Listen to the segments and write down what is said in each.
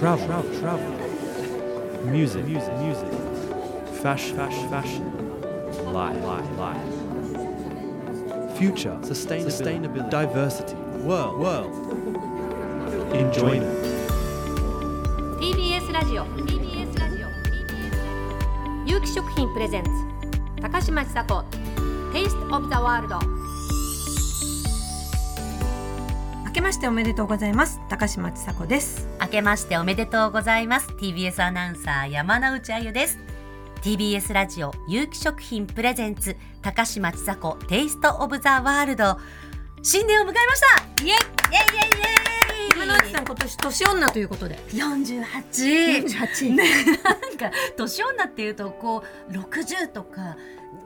travel, travel, travel. Music, music, music. Fashion, fashion, fashion. Life, life, life. Future, sustainability, sustainability. diversity, world, world. Enjoyment. TBS ラジオ TBS ラジオ有機食品プレゼンツ高嶋ちさ子 Taste of the World 明けましておめでとうございます高嶋ちさ子です明けましておめでとうございます。TBS アナウンサー山内あゆです。TBS ラジオ有機食品プレゼンツ高嶋ちさ子テイストオブザワールド。新年を迎えました。イエイ。イエイイエイイエイ。山内さん今年年女ということで。48 48ね。なんか年女っていうとこう60とか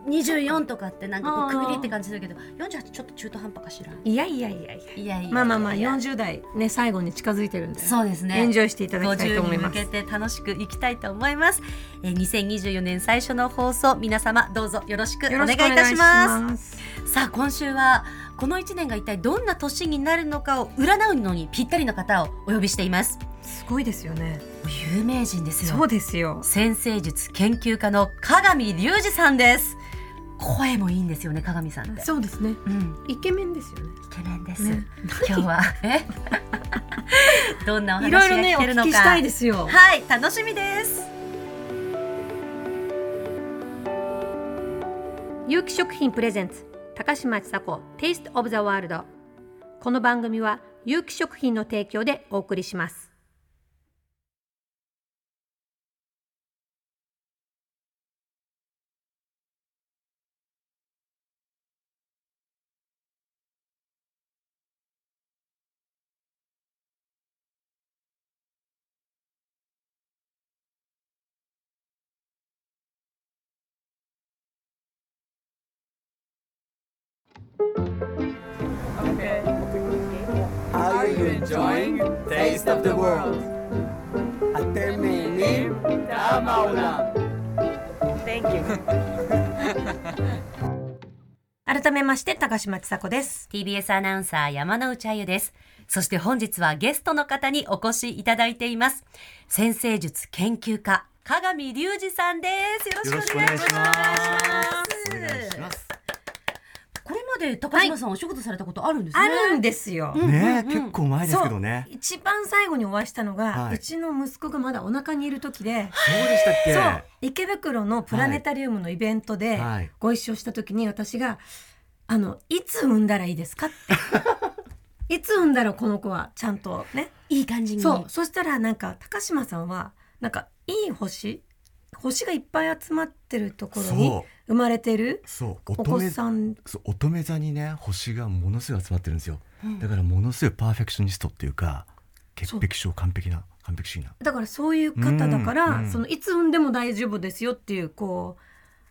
24とかってなんかこう区切りって感じするけど48ちょっと中途半端かしら？いやいやいやいや。いやいや。まあまあまあいや40代ね最後に近づいてるんで。そうですね。エンジョイしていただきたいと思い50にます向けて楽しくいきたいと思います、えー、2024年最初の放送皆様どうぞよろしくおよ願いいたします。さあ今週はこの1年が一体どんな年になるのかを占うのにぴったりの方をお呼びしています。すごいですよね。有名人ですよ。そうですよ。先生術研究家の鏡隆二さんです。声もいいんですよね鏡さんって。そうですね。うん。イケメンですよね。イケメンです、ね。今日は。え？どんなおいろいろ話が聞聞けるのか。きしたいですよ。はい楽しみです。有機食品プレゼンツ高嶋ちさ子 Taste of the World この番組は有機食品の提供でお送りします「the World?」אתם נהנים? טעם העולם. Thank you. 改めまして高嶋ちさ子です TBS アナウンサー山内あゆですそして本日はゲストの方にお越しいただいています先生術研究家鏡隆二さんですよろしくお願いしますお願いし まで高島さんお仕事されたことあるんですね、あるんですよ。ね、結構前ですけどね。一番最後にお会いしたのが、はい。うちの息子がまだお腹にいる時で、そうでしたっけ？そう。池袋のプラネタリウムのイベントではい。ご一緒した時に私が「あのいつ産んだらいいですか?」って。いつ産んだらこの子はちゃんとね。いい感じに。そう。そしたらなんか高島さんはなんかいい星星がいっぱい集まってるところに生まれてるそう、お子さん。そう乙女座にね星がものすごい集まってるんですよ、だからものすごいパーフェクショニストっていうか潔癖症完璧な完璧主義な。だからそういう方だから、うんうん。そのいつ産んでも大丈夫ですよっていうこ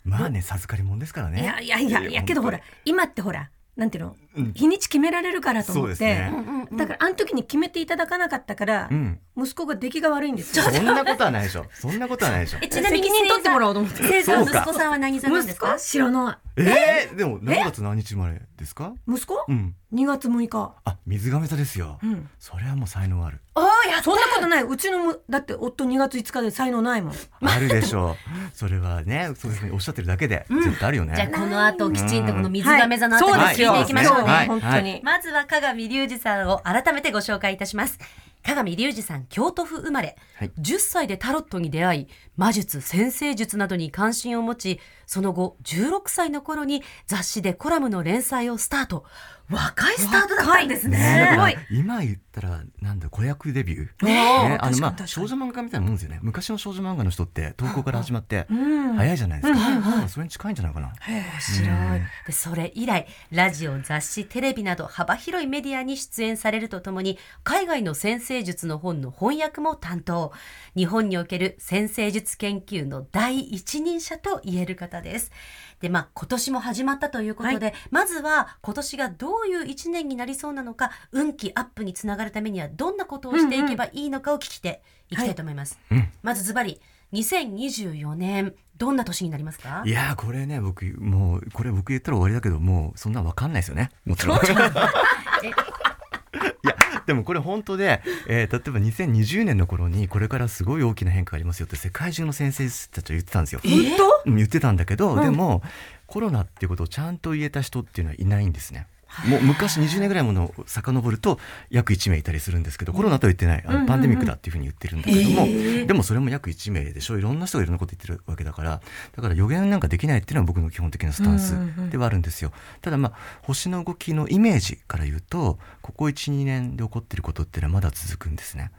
まあね授かりもんですからう、ね。いやいやいやいやけどほら今ってほらなんていうの、うん日にち決められるからと思って、そうですね。だからあの時に決めていただかなかったから、うん。息子が出来が悪いんですよ。そんなことはないでしょ。そんなことはないでしょ。えちなみに責任取ってもらおうと思って。生産そうか。息子さんは何座なんです息か子？知らなえー、でも何月何日生まれですか？い。息子、うん。2月6日。あ水亀座ですよ、うん。それはもう才能ある。おー。やそんなことない。うちのむだって夫2月5日で才能ないもん。あるでしょう。それはねそういうふうにおっしゃってるだけで絶対あるよね、じゃあこの後きちんとこの水亀座のあたり聞いていきましょうね、はい本当に。まずは鏡隆二さんを改めてご紹介いたします。鏡隆二さん、京都府生まれ。はい10歳でタロットに出会い、魔術、先生術などに関心を持ち、その後、16歳の頃に雑誌でコラムの連載をスタート。若いスタートだったんですね。今言ったらなんだ子役デビュー、ね、あのまあ少女漫画家みたいなもんですよね。昔の少女漫画の人って投稿から始まってうん。早いじゃないですか、それに近いんじゃないかな。面白い。で、それ以来、ラジオ、雑誌、テレビなど幅広いメディアに出演されるとともに、海外の先生術の本の翻訳も担当。日本における先生術研究の第一人者と言える方です。で、まあ、今年も始まったということで、まずは今年がどういう一年になりそうなのか、運気アップにつながるためにはどんなことをしていけばいいのかを聞きていきたいと思います。うん。まずズバリ、2024年、どんな年になりますか？いやーこれね僕もうこれ僕言ったら終わりだけどもうそんなわかんないですよね。もちろん。い。やでもこれ本当で、えー例えば2020年の頃にこれからすごい大きな変化がありますよって世界中の先生たちは言ってたんですよ。本当うん言ってたんだけど、でもコロナっていうことをちゃんと言えた人っていうのはいないんですね。もう昔20年ぐらいものを遡ると約1名いたりするんですけどコロナとは言ってないあのパンデミックだっていうふうに言ってるんだけども、でもそれも約1名でしょ。いろんな人がいろんなこと言ってるわけだからだから予言なんかできないっていうのは僕の基本的なスタンスではあるんですよ。ただまあ星の動きのイメージから言うとここ12年で起こっていることっていうのはまだ続くんですね。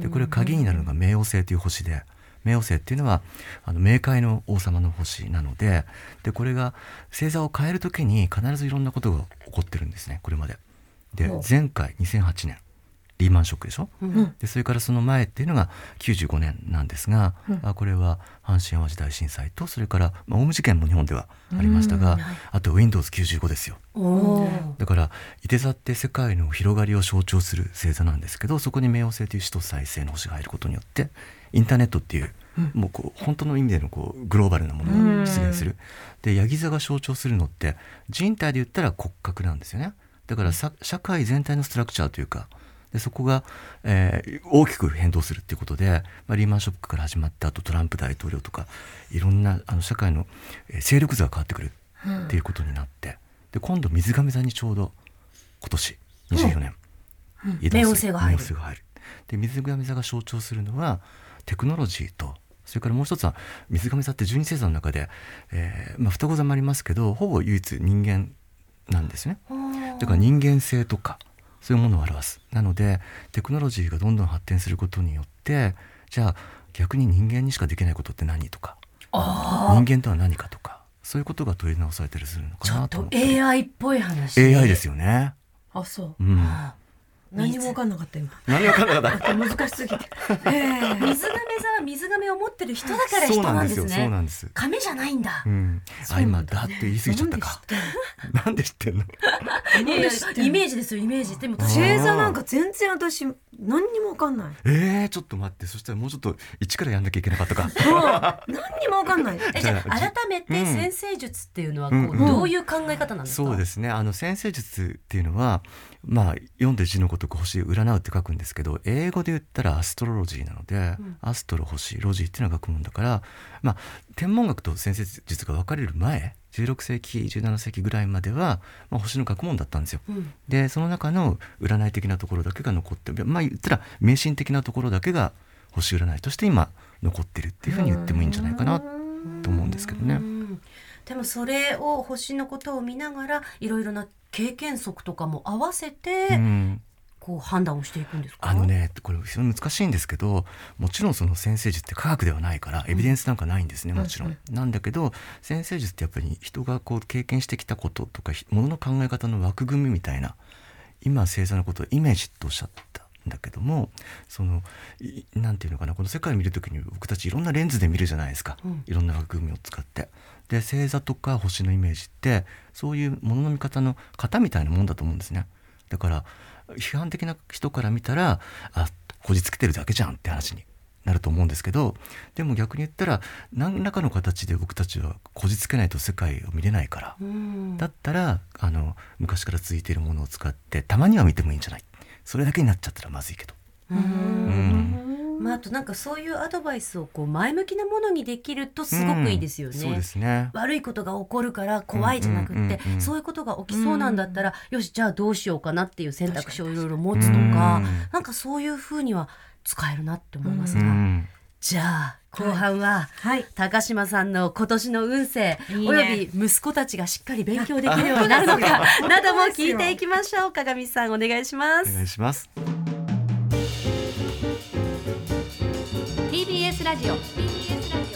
でこれ鍵になるのが冥王星という星で冥王星っていうのはあの冥界の王様の星なのででこれが星座を変える時に必ずいろんなことが起こってるんですねこれまで。で前回2008年リーマンショックでしょ、でそれからその前っていうのが95年なんですが、あこれは阪神・淡路大震災とそれから、まあ、オウム事件も日本ではありましたが、あと Windows95 ですよ。だからいて座って世界の広がりを象徴する星座なんですけどそこに冥王星という死と再生の星が入ることによってインターネットっていう、もうこう本当の意味でのこうグローバルなものが出現する。でヤギ座が象徴するのって人体で言ったら骨格なんですよね。だからさ社会全体のストラクチャーというかでそこが、えー大きく変動するっていうことで、まあ、リーマンショックから始まってあとトランプ大統領とかいろんなあの社会の、えー勢力図が変わってくるっていうことになって、で今度水亀座にちょうど今年24年、移動する。冥王星が入る。冥王星が入る。で水亀座が象徴するのはテクノロジーとそれからもう一つは水亀座って十二星座の中で、えーまあ、双子座もありますけどほぼ唯一人間なんですね。だから人間性とかそういうものを表す。なのでテクノロジーがどんどん発展することによってじゃあ逆に人間にしかできないことって何とか人間とは何かとかそういうことが問い直されたりするのかちょっとなと思って。AI っぽい話。AI ですよね。あそう。うん、何も分かんなかった今。何わかんなかった。難しすぎて。ええ。水亀座は水亀を持ってる人だから人そうななんんですすでよそうなねんです。亀じゃないんだ。うん、あ今だって言い過ぎちゃったか。なんで知ってんの？イメージですよイメージ。でも星座なんか全然私何にも分かんない。えー、ちょっと待って。そしたらもうちょっと一からやんなきゃいけなかったか。何にも分かんない。えじゃあじゃあ改めてうん。先生術っていうのはこう、うん。どういう考え方なんですか、そうですね。あの先生術っていうのはまあ読んで字のごとく星占うって書くんですけど英語で言ったらアストロロジーなので、アストロ星ロジーっていうのが学問だからまあ天文学と先生術が分かれる前16世紀17世紀ぐらいまでは、まあ、星の学問だったんですよ。うんでその中の占い的なところだけが残ってまあ言ったら迷信的なところだけが星占いとして今残ってるっていうふうに言ってもいいんじゃないかなと思うんですけどね。うんでもそれを星のことを見ながらいろいろな経験則とかも合わせて、うんこう判断をしていくんですか？あのねこれ非常に難しいんですけどもちろんその先生術って科学ではないからエビデンスなんかないんですねもちろん。なんだけど先生術ってやっぱり人がこう経験してきたこととかひものの考え方の枠組みみたいな今星座のことをイメージとおっしゃったんだけどもそのいなんていうのかなこの世界を見る時に僕たちいろんなレンズで見るじゃないですか、うんいろんな枠組みを使って。で星座とか星のイメージってそういうものの見方の型みたいなもんだと思うんですね。だから批判的な人から見たらあこじつけてるだけじゃんって話になると思うんですけどでも逆に言ったら何らかの形で僕たちはこじつけないと世界を見れないから、うん。だったらあの昔から続いているものを使ってたまには見てもいいんじゃない。それだけになっちゃったらまずいけど。うんまあ、あとなんかそういうアドバイスをこう前向きなものにできるとすごくいいですよね。そうですね。悪いことが起こるから怖いじゃなくって、うんうんうんうんそういうことが起きそうなんだったら、よしじゃあどうしようかなっていう選択肢をいろいろ持つとか、うん。なんかそういうふうには使えるなって思いますが、うん。じゃあ後半は、はい。高島さんの今年の運勢いいね。および息子たちがしっかり勉強できるようになるのか なども聞いていきましょう。鏡さんお願いしまおす願いします。ラジオ。TBS ラジ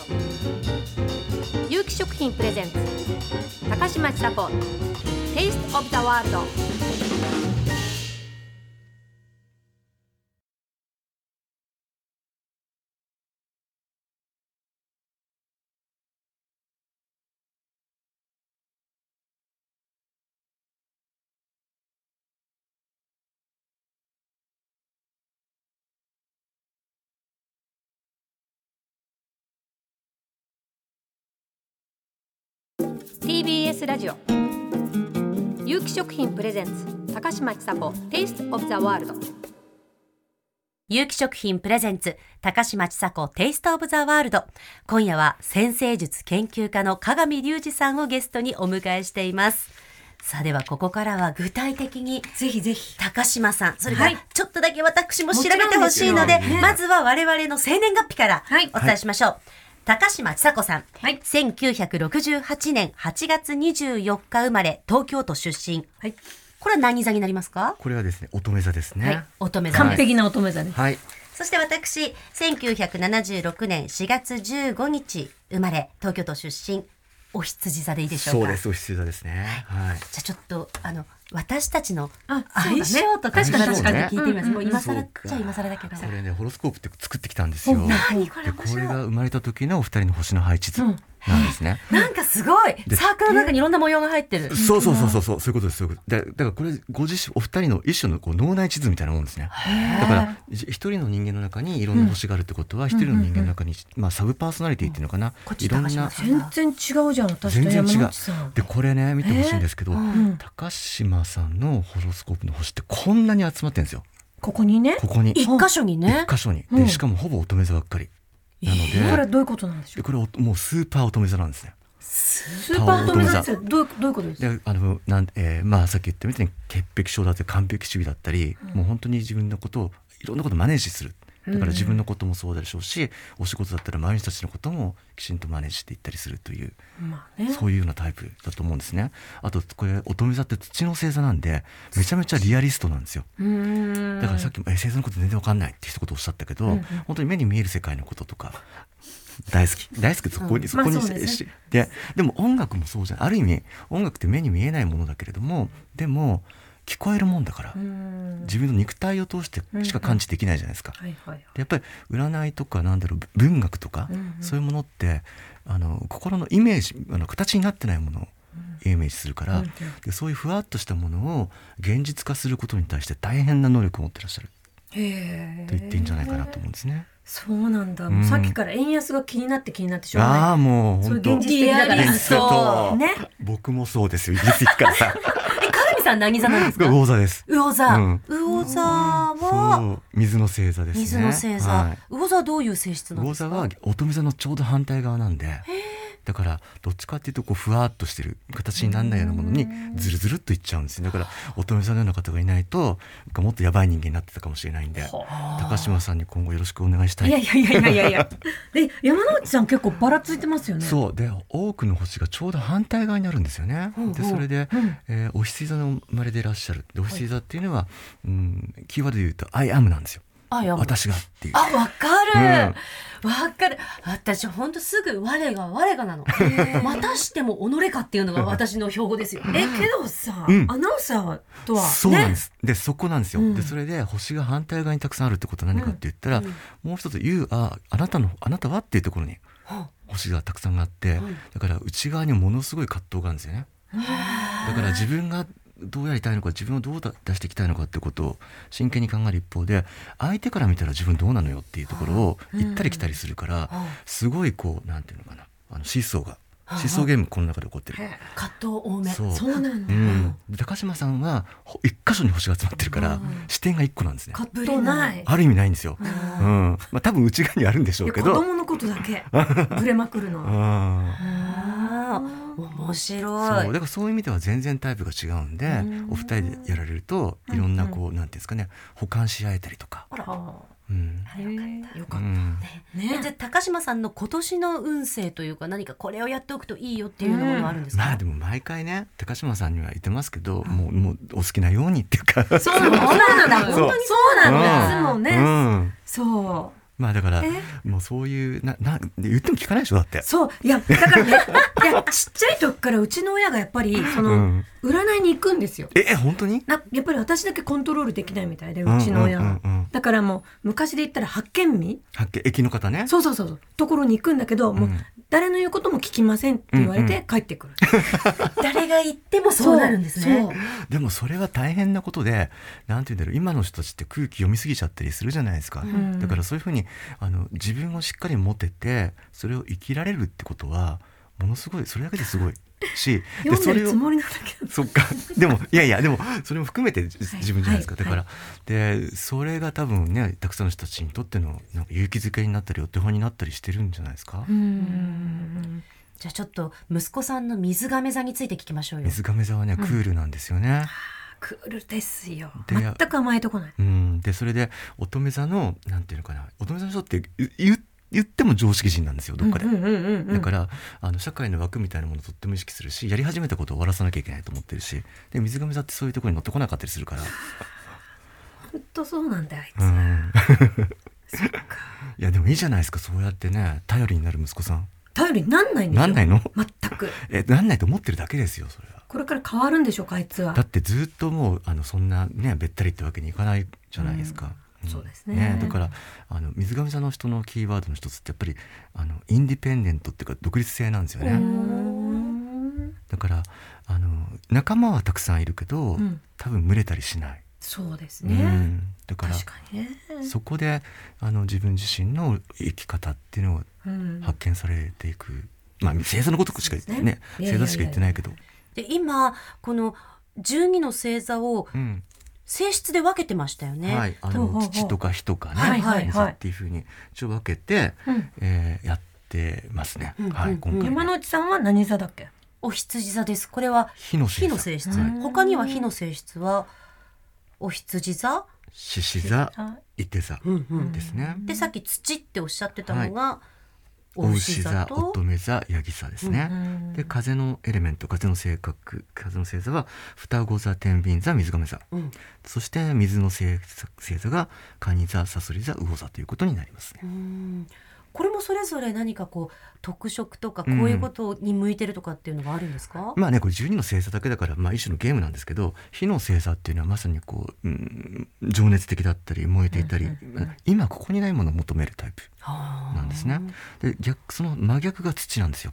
オ有機食品プレゼンツ。高嶋ちさ子。テイストオブザワールド TBS ラジオ。有機食品プレゼンツ高嶋ちさ子 Taste of the World 有機食品プレゼンツ高嶋ちさ子テイストオブザワールド今夜は先生術研究家の鏡隆二さんをゲストにお迎えしています。さあではここからは具体的にぜひぜひ。高島さんそれからはい。ちょっとだけ私も調べてほしいのでまずは我々の生年月日からはい。お伝えしましょう、高島ちさ子さん、はい。1968年8月24日生まれ東京都出身。はい。これは何座になりますか？これはですね乙女座ですね。はい。乙女座です。完璧な乙女座です。はい。そして私、1976年4月15日生まれ、東京都出身、お羊座でいいでしょうか？そうです。お羊座ですね。はい。じゃあちょっと、あの、私たちのあ相性と確かに確かに聞いてみます。うんもう今更っちゃ今更だけど。これねホロスコープって作ってきたんですよ。何これでこれが生まれた時のお二人の星の配置図なんですね、なんかすごい。でサークルの中にいろんな模様が入ってる。そうそうそうそうそう。そういうことですそういうこと。でだからこれご自身お二人の一種のこう脳内地図みたいなもんですね。だからじ一人の人間の中にいろんな星があるってことは一、人の人間の中に、まあ、サブパーソナリティっていうのかな、こっちいろんな。全然違うじゃん私と全然違う。山内さんでこれね見てほしいんですけど、ん。高島さんのホロスコープの星ってこんなに集まってるんですよ。ここにね？ここに。一箇所にね。一。箇所に。うん。でしかもほぼ乙女座ばっかりなので,、これどういうことなんでしょう？でこれおもうスーパー乙女座なんですね。スーパー乙女座？ってどういうどういうことです？かであのなん、えーまあさっき言ったみたいに潔癖症だったり完璧主義だったり、もう本当に自分のことをいろんなことをマネージするだから自分のこともそうでしょうし、お仕事だったら周りの人たちのこともきちんとマネージしていったりするという、まあね。そういうようなタイプだと思うんですね。あとこれ乙女座って土の星座なんでめちゃめちゃリアリストなんですよ。だからさっきも「え星座のこと全然わかんない」って一言おっしゃったけど、本当に目に見える世界のこととか大好き。大好きそこに、うん。そこにまあそうですね。しででも音楽もそうじゃん。ある意味音楽って目に見えないものだけれどもでも聞こえるもんだから、自分の肉体を通してしか感知できないじゃないですか。やっぱり占いとかなんだろう文学とか、そういうものってあの心のイメージあの形になってないものをイメージするから、でそういうふわっとしたものを現実化することに対して大変な能力を持ってらっしゃる。と言っていいんじゃないかなと思うんですね。そうなんだ、うん。もうさっきから円安が気になって気になってしょうがない。ああもう本当。そう。ね。僕もそうですよイギリス行くからささん何座なんですか？魚座です。魚座。うん魚座は、水の星座ですね。水の星座。はい魚座はどういう性質なんですか？魚座は乙女座のちょうど反対側なんでだからどっちかっていうとこうふわっとしてる形にならないようなものにずるずるっといっちゃうんですよ。だから乙女座のような方がいないともっとやばい人間になってたかもしれないんで高島さんに今後よろしくお願いしたい。いやいやいやいやいや。で山之内さん結構ばらついてますよね。そう。で多くの星がちょうど反対側にあるんですよね。でそれで、えーお羊座の生まれでいらっしゃる。でお羊座っていうのは、うん、キーワードで言うと「I am」なんですよ。私がっていう。あ、わかる。わ、かる。私、ほんとすぐ我が我がなの。またしても己かっていうのが私の標語ですよ。えけどさ、うんアナウンサーとはそうなんでねす。で、そこなんですよ。うんで、それで星が反対側にたくさんあるってことは何かって言ったら、もう一つ、You ああなたの、あなたはっていうところに星がたくさんあって、だから内側にものすごい葛藤があるんですよね。だから自分がどうやりたいのか自分をどうだ出していきたいのかってことを真剣に考える一方で相手から見たら自分どうなのよっていうところを行ったり来たりするからすごいこうなんていうのかな。あのシーソーがシーソーゲームこの中で起こってる。葛藤多め。そう。なんだ、うん、で高島さんはほ一箇所に星が集まってるから、視点が一個なんですね。葛藤ない。ある意味ないんですよ。うん、まあ多分内側にあるんでしょいうけど。供のことだけ。ぶれまくるのは。あああ、面あ、白い。そう。だからそういう意味では全然タイプが違うんで、お二人でやられるといろんなこう、なんていうんですかね補完し合えたりとか。うん。よかった。うん。えじゃ高島さんの今年の運勢というか何かこれをやっておくといいよっていうようなものはあるんですか、まあでも毎回ね高島さんには言ってますけど、もうもうお好きなようにっていうか。そうなのそうなんだ。そう。本当にそうなんだ。いつもうねん。そうまあだからえ？もうそういうなな言っても聞かないでしょだって。そう。いやだからね いやちっちゃい時からうちの親がやっぱりその、うん。占いに行くんですよ。ええ本当に？なやっぱり私だけコントロールできないみたいでうちの親は、うんうんうん。うんだからもう昔で言ったら発見日発見駅の方ね。そうそうそうところに行くんだけど、もううん。誰の言うことも聞きませんって言われて帰ってくる、誰が言ってもそうなるんですね。でもそれは大変なことでなんて言うんだろう。今の人たちって空気読みすぎちゃったりするじゃないですか、ん。だからそういうふうにあの自分をしっかり持ててそれを生きられるってことはものすごいそれだけですごい。しで読んそれをでるつもりなんだけど。そっか。でもいやいや でもそれも含めてじ自分じゃないですか、はい。だから、でそれが多分ねたくさんの人たちにとってのなんか勇気づけになったりお手本になったりしてるんじゃないですか、うん。じゃあちょっと息子さんの水亀座について聞きましょうよ。水亀座はねクールなんですよね、クールですよ。で全く甘えとこない。うん、でそれで乙女座のなんていうのかな。乙女座の人って言言言っても常識人なんですよどっかで、だからあの社会の枠みたいなものをとっても意識するしやり始めたことを終わらさなきゃいけないと思ってるし。で水亀座ってそういうところに乗ってこなかったりするから。ほんとそうなんだよあいつ、うん。そっか。いやでもいいじゃないですかそうやってね頼りになる息子さん。頼りになんないんですよ。なんないの？全く。えなんないと思ってるだけですよそれはこれから変わるんでしょうかあいつは。だってずっともうあのそんなねべったりってわけにいかないじゃないですか、うん。ん。そうですね。だからあの水上座の人のキーワードの一つってやっぱりあのインディペンデントっていうか独立性なんですよね、うん。だからあの仲間はたくさんいるけど、うん。多分群れたりしない、そうですね、うん、だからそこであの自分自身の生き方っていうのをうん。発見されていく、まあ星座のことしかねねいやいやいや星座しか言ってないけど、で今この12の星座をうん。性質で分けてましたよね。はい、あのほうほうほう。父とか火とかね、はいはいはい。水っていうふうに。一応分けて、うん。えーやってますね。うんはい、うん。今回ね山之内さんは何座だっけ？お羊座です。これは火の性質。うん他には火の性質はお羊座？獅子座、あ伊手座うんうんですね。でさっき土っておっしゃってたのが、おお牛座、乙女座、ヤギ座ですね。うんで風のエレメント風の性格風の星座は双子座天秤座水亀座、うんそして水の星座が蟹座サソリ座魚座ということになりますね。うんこれもそれぞれ何かこう特色とかこういうことに向いてるとかっていうのがあるんですか？まあねこれ12の星座だけだから、まあ、一種のゲームなんですけど火の星座っていうのはまさにこう、うん、情熱的だったり燃えていたり、今ここにないものを求めるタイプはあなんですね。で逆その真逆が土なんですよ。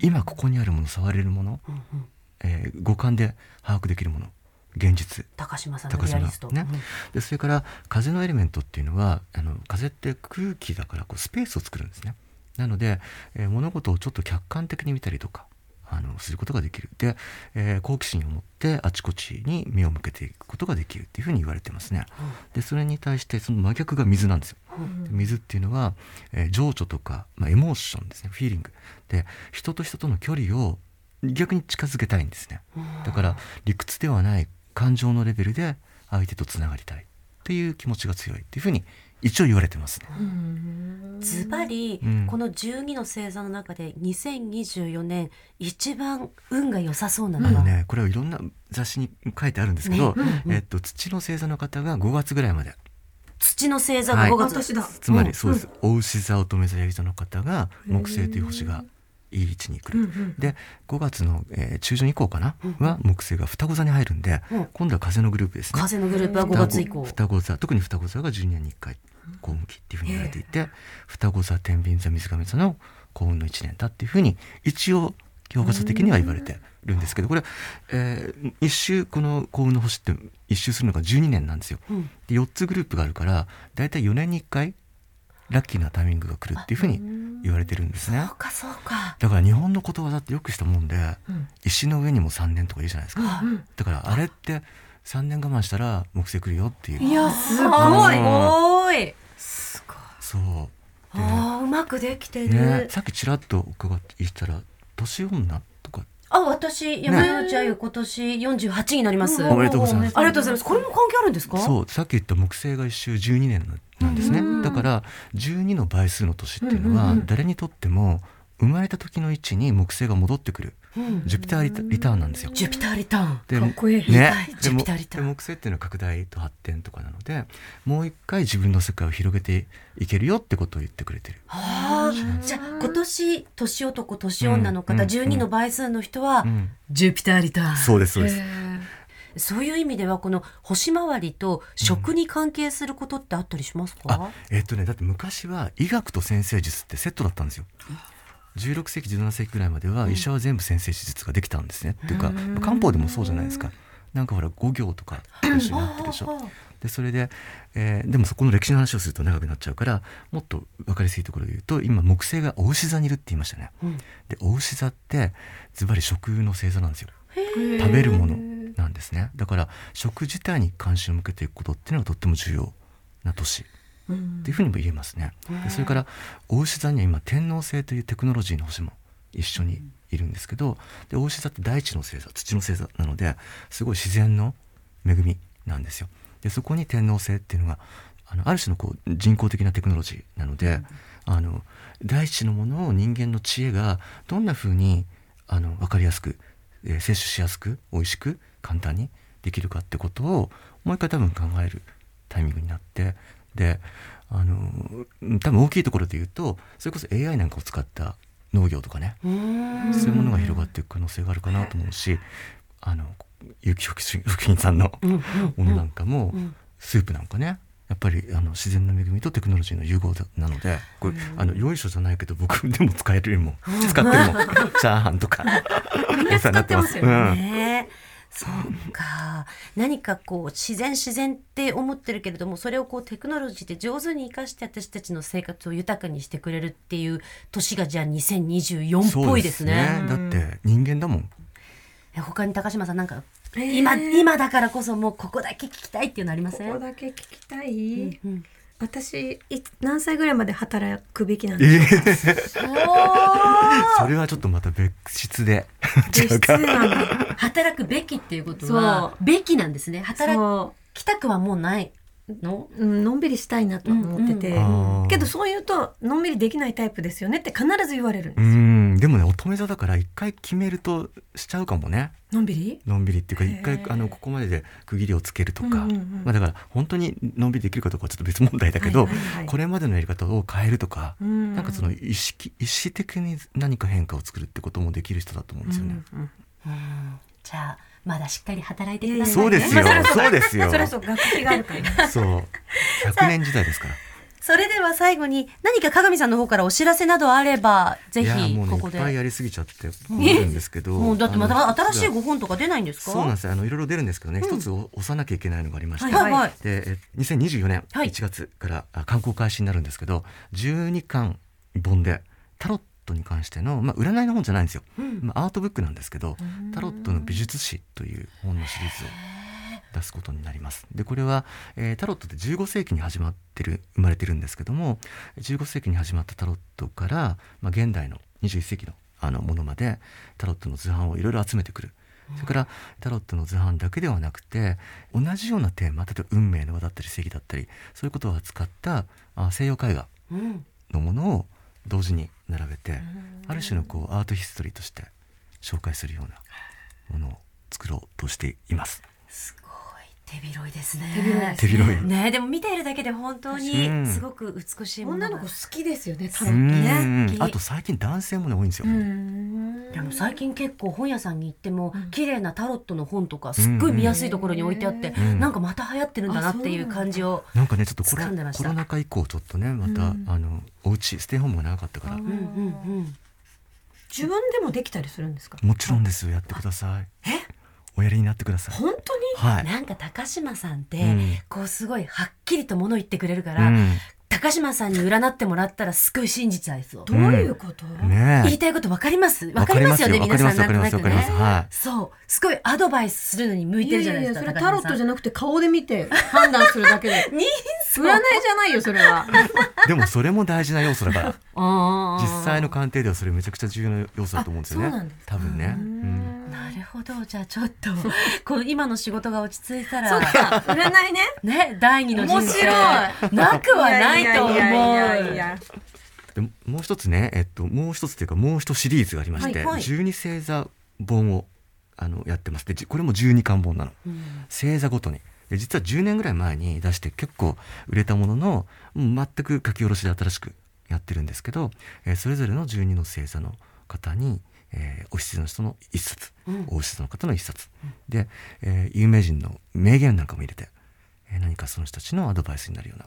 今ここにあるもの触れるもの、うんうんえー五感で把握できるもの現実。高島さんのリアリスト。ね。でそれから風のエレメントっていうのはあの風って空気だからこうスペースを作るんですね。なので、えー物事をちょっと客観的に見たりとかあのすることができる。で、えー好奇心を持ってあちこちに目を向けていくことができるっていうふうに言われてますね。でそれに対してその真逆が水なんですよ。で水っていうのは、えー情緒とか、まあ、エモーションですね。フィーリング。で人と人との距離を逆に近づけたいんですね。だから理屈ではない感情のレベルで相手とつながりたい。っていう気持ちが強いっていうふうに一応言われてますね。ズバリ、うん。この12の星座の中で2024年一番運が良さそうなのは、あのねこれはいろんな雑誌に書いてあるんですけど、えっと土の星座の方が5月ぐらいまで。土の星座が5月、私だ。つまりそうです、お牛座乙女座ヤギ座の方が木星という星がいい位置に来る、で5月の、えー中旬以降かな、は木星が双子座に入るんで、うん今度は風のグループですね。風のグループは5月以降。双子座。特に双子座が12年に1回幸運期っていうふうに言われていて、双子座天秤座水亀座の幸運の1年だっていうふうに一応教科書的には言われてるんですけどこれ、えー一周この幸運の星って一周するのが12年なんですよ。うん。で4つグループがあるから大体4年に1回ラッキーなタイミングが来るっていうふうに言われてるんですね。そう。かそうか。だから日本のことわざってよくしたもんで、石の上にも3年とか言うじゃないですか。だからあれって3年我慢したら木星来るよっていう。いやすごい。あすごい。そう。であーうまくできてる、ね、さっきちらっと伺って言ったら年女とか。あ私山内あゆ今年48になります、おめでとうございます。ありがとうございます。これも関係あるんですか？そう。さっき言った木星が一周12年なんですね。だから12の倍数の年っていうのは誰にとっても生まれた時の位置に木星が戻ってくる。ジュピターリタリターンなんですよ。ジュピターリターン。でかっこいい。ね。ジュピターリターン。で木星っていうのは拡大と発展とかなのでもう一回自分の世界を広げていけるよってことを言ってくれてる。あー。じゃあ今年年男年女の方、うん。うん。12の倍数の人は、うん。ジュピターリターン。そうですそうです。そういう意味ではこの星回りと食に関係することってあったりしますか、あえっとねだって昔は医学と先生術ってセットだったんですよ。16世紀17世紀ぐらいまでは医者は全部先生術ができたんですね。っていうか漢方でもそうじゃないですか。なんかほら五行とかと一緒になってるでしょ。でそれで、えーでもそこの歴史の話をすると長くなっちゃうからもっと分かりやすいところで言うと今木星がお牛座にいるって言いましたね。でお牛座ってズバリ食の星座なんですよ。食べるものなんですね。だから食自体に関心を向けていくことっていうのがとっても重要な年っていうふうにも言えますね。でそれからお牛座には今天王星というテクノロジーの星も一緒にいるんですけどでお牛座って大地の星座土の星座なのですごい自然の恵みなんですよ。でそこに天王星っていうのがあのある種のこう人工的なテクノロジーなので、あの大地のものを人間の知恵がどんなふうにあの分かりやすく、えー摂取しやすく美味しく簡単にできるかってことをもう一回多分考えるタイミングになってであのうん多分大きいところで言うとそれこそ AI なんかを使った農業とかねそういうものが広がっていく可能性があるかなと思うしあの有機食品さんのものなんかもスープなんかねやっぱりあの自然の恵みとテクノロジーの融合だなのでこれあのよいしょじゃないけど僕 でも使えるもん使ってるもん チャーハンとか使ってますよね。うん。ねそうか。何かこう自然自然って思ってるけれどもそれをこうテクノロジーで上手に生かして私たちの生活を豊かにしてくれるっていう年がじゃあ2024っぽいですね。そうだって人間だもん。え他に高島さんなんか、えー。今今だからこそもうここだけ聞きたいっていうのありません？ここだけ聞きたい、うん私い何歳ぐらいまで働くべきなんですえかそれはちょっとまた別室で。違実質うかなんだ。働くべきっていうことはそべきなんですね。働そきたくはもうないの？う、うん、のんびりしたいなとは思ってて、うんあーけどそう言うとのんびりできないタイプですよねって必ず言われるんでうす。よ、んでもね乙女座だから一回決めるとしちゃうかもね。のんびり？のんびりっていうか一回あのここまでで区切りをつけるとか、うんうんうん。まあ、だから本当にのんびりできるかどうかはちょっと別問題だけど、はいはいはいこれまでのやり方を変えるとか、うんなんかその意識意識的に何か変化を作るってこともできる人だと思うんですよね。うんうん。うん。じゃあまだしっかり働いてください、そうですよ、そうですよ。それはそう。学費があるからね。そう、100年時代ですから。それでは最後に何か鏡さんの方からお知らせなどあればぜひここで。いっぱいやりすぎちゃって困るんですけど、もうだってまた新しいご本とか出ないんですか？そうなんですよ。あのいろいろ出るんですけどね、一つお押さなきゃいけないのがありまして、はいはいでえ2024年はい。1月からあ刊行開始になるんですけど12巻本でタロットに関しての、まあ、占いの本じゃないんですよ、まあ、アートブックなんですけど「タロットの美術史」という本のシリーズを出すことになります。でこれは、えータロットって15世紀に始まってる生まれてるんですけども15世紀に始まったタロットから、まあ、現代の21世紀のあのものまでタロットの図版をいろいろ集めてくる。それからタロットの図版だけではなくて同じようなテーマ例えば運命の輪だったり正義だったりそういうことを扱ったあ西洋絵画うん。のものを同時に並べてある種のこうアートヒストリーとして紹介するようなものを作ろうとしています。す手広いですね。手広いね。でも見ているだけで本当うに。んすごく美しいものが。女の子好きですよねタうロットん。ねあと最近男性もね多いんですよ。うん。でも最近結構本屋さんに行っても綺麗なタロットの本とかすっごい見やすいところに置いてあってうん。なんかまた流行ってるんだなっていう感じをなんかねちょっとコロコロナ禍以降ちょっとねまた、うん。あのお家ステイホームが長かったから。うんうんうん。自分でもできたりするんですか？もちろんですよ。やってください。おやりになってください。本当に？はい。なんか高島さんって、うんこうすごいはっきりと物言ってくれるかうら、ん高島さんに占ってもらったらすごい真実合いそう。どういうこと、ねえ言いたいことわかります？わかりますよね皆さんなんとなくねかりますわかります。はい。そうすごいアドバイスするのに向いてるじゃないですかいやいやそれタロットじゃんなくて顔で見て判断するだけで に占いじゃないよそれは でもそれも大事な要素だから。実際の鑑定ではそれめちゃくちゃ重要な要素だと思うんですよね。あそうなんです多分ね。うんなるほど。じゃあちょっとこの今の仕事が落ち着いたそっらか占いね。ね第二の人生。面なくはないと思う。いやいやいやいやでもう一つね、えっと、もう一つというかもう一シリーズがありまして、はいはい。12星座本をあのやってます。でじこれも12巻本なの、星座ごとに。で実は10年ぐらい前に出して結構売れたもののもう全く書き下ろしで新しくやってるんですけど、えーそれぞれの12の星座の方に、えーお羊の人の一冊、お牛座の方の一冊、で、えー有名人の名言なんかも入れて、えー何かその人たちのアドバイスになるような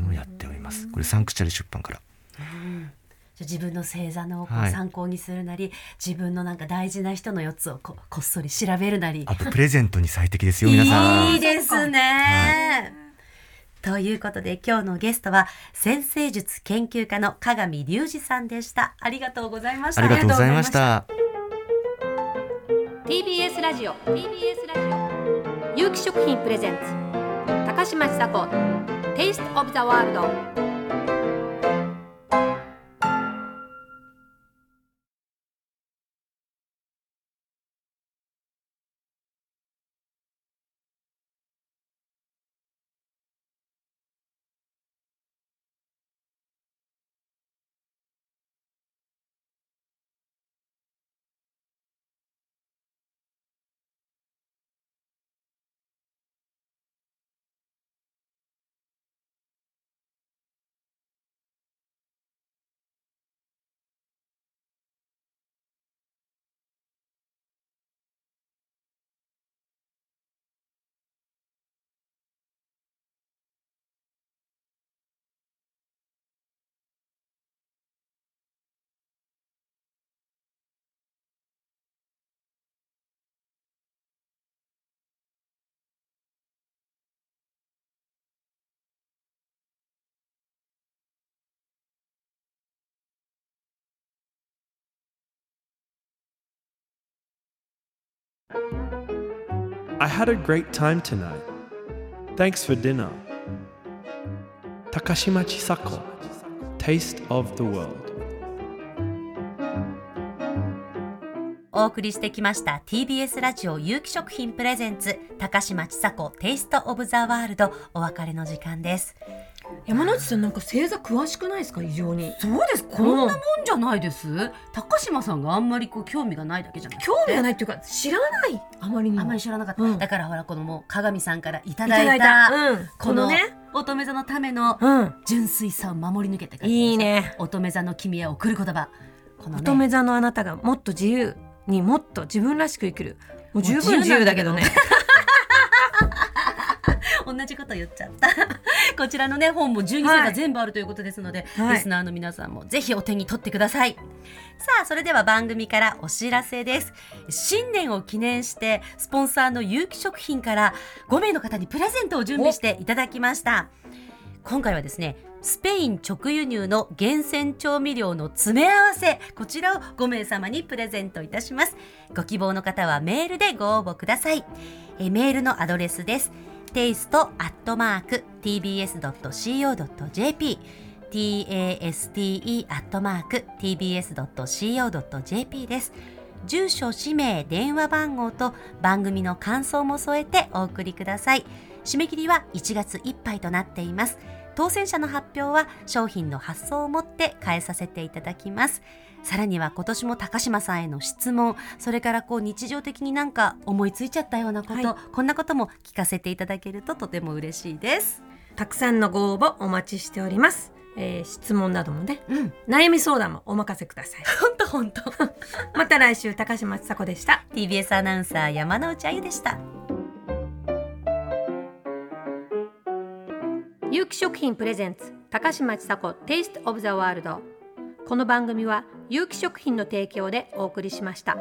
ものをやっております。これサンクチャリ出版から。じゃあ自分の星座の参考にするなり、自分のなんか大事な人の4つをここっそり調べるなり。あとプレゼントに最適ですよ皆さん。いいですね。ということで今日のゲストは先生術研究家の鏡隆二さんでした。ありがとうございました。ありがとうございました。TBS ラジオ TBS ラジオ有機食品プレゼンツ高嶋ちさ子 Taste of the World I had a great time tonight. Thanks for dinner. Takashima Chisako, Taste of the World. お送りしてきました TBS ラジオ有機食品プレゼンツ高嶋ちさ子テイストオブザワールドお別れの時間です。山内さんなんか星座詳しくないですか？異常に。そうです。こんなもんじゃないです。高嶋さんがあんまりこう興味がないだけじゃなくて。興味がないっていうか知らない。あまりにも。あんまり知らなかった。うん。だからほらこのもう鏡さんからいたいただいた。た、うん、このね。乙女座のためのうん。純粋さを守り抜けていい。ね。乙女座の君へ送る言葉。このね。乙女座のあなたがもっと自由にもっと自分らしく生きる。もう十分自由だけどね同じこと言っちゃった。こちらのね本も12星座全部あるということですので、はいリスナーの皆さんもぜひお手に取ってください。さあそれでは番組からお知らせです。新年を記念してスポンサーの有機食品から5名の方にプレゼントを準備していただきました。今回はですねスペイン直輸入の厳選調味料の詰め合わせこちらを5名様にプレゼントいたしますご希望の方はメールでご応募くださいえメールのアドレスです taste.tbs.co.jp taste.tbs.co.jp です。住所、氏名、電話番号と番組の感想も添えてお送りください。締め切りは1月いっぱいとなっています。当選者の発表は商品の発送をもって返させていただきます。さらには今年も高島さんへの質問それからこう日常的になんか思いついちゃったようなこと、はい。こんなことも聞かせていただけるととても嬉しいです。たくさんのご応募お待ちしております、えー質問などもねうん。悩み相談もお任せください。本当本当。また来週高島ちさ子でした。TBS アナウンサー山内あゆでした。有機食品プレゼンツ高嶋ちさ子 Taste of the World この番組は有機食品の提供でお送りしました。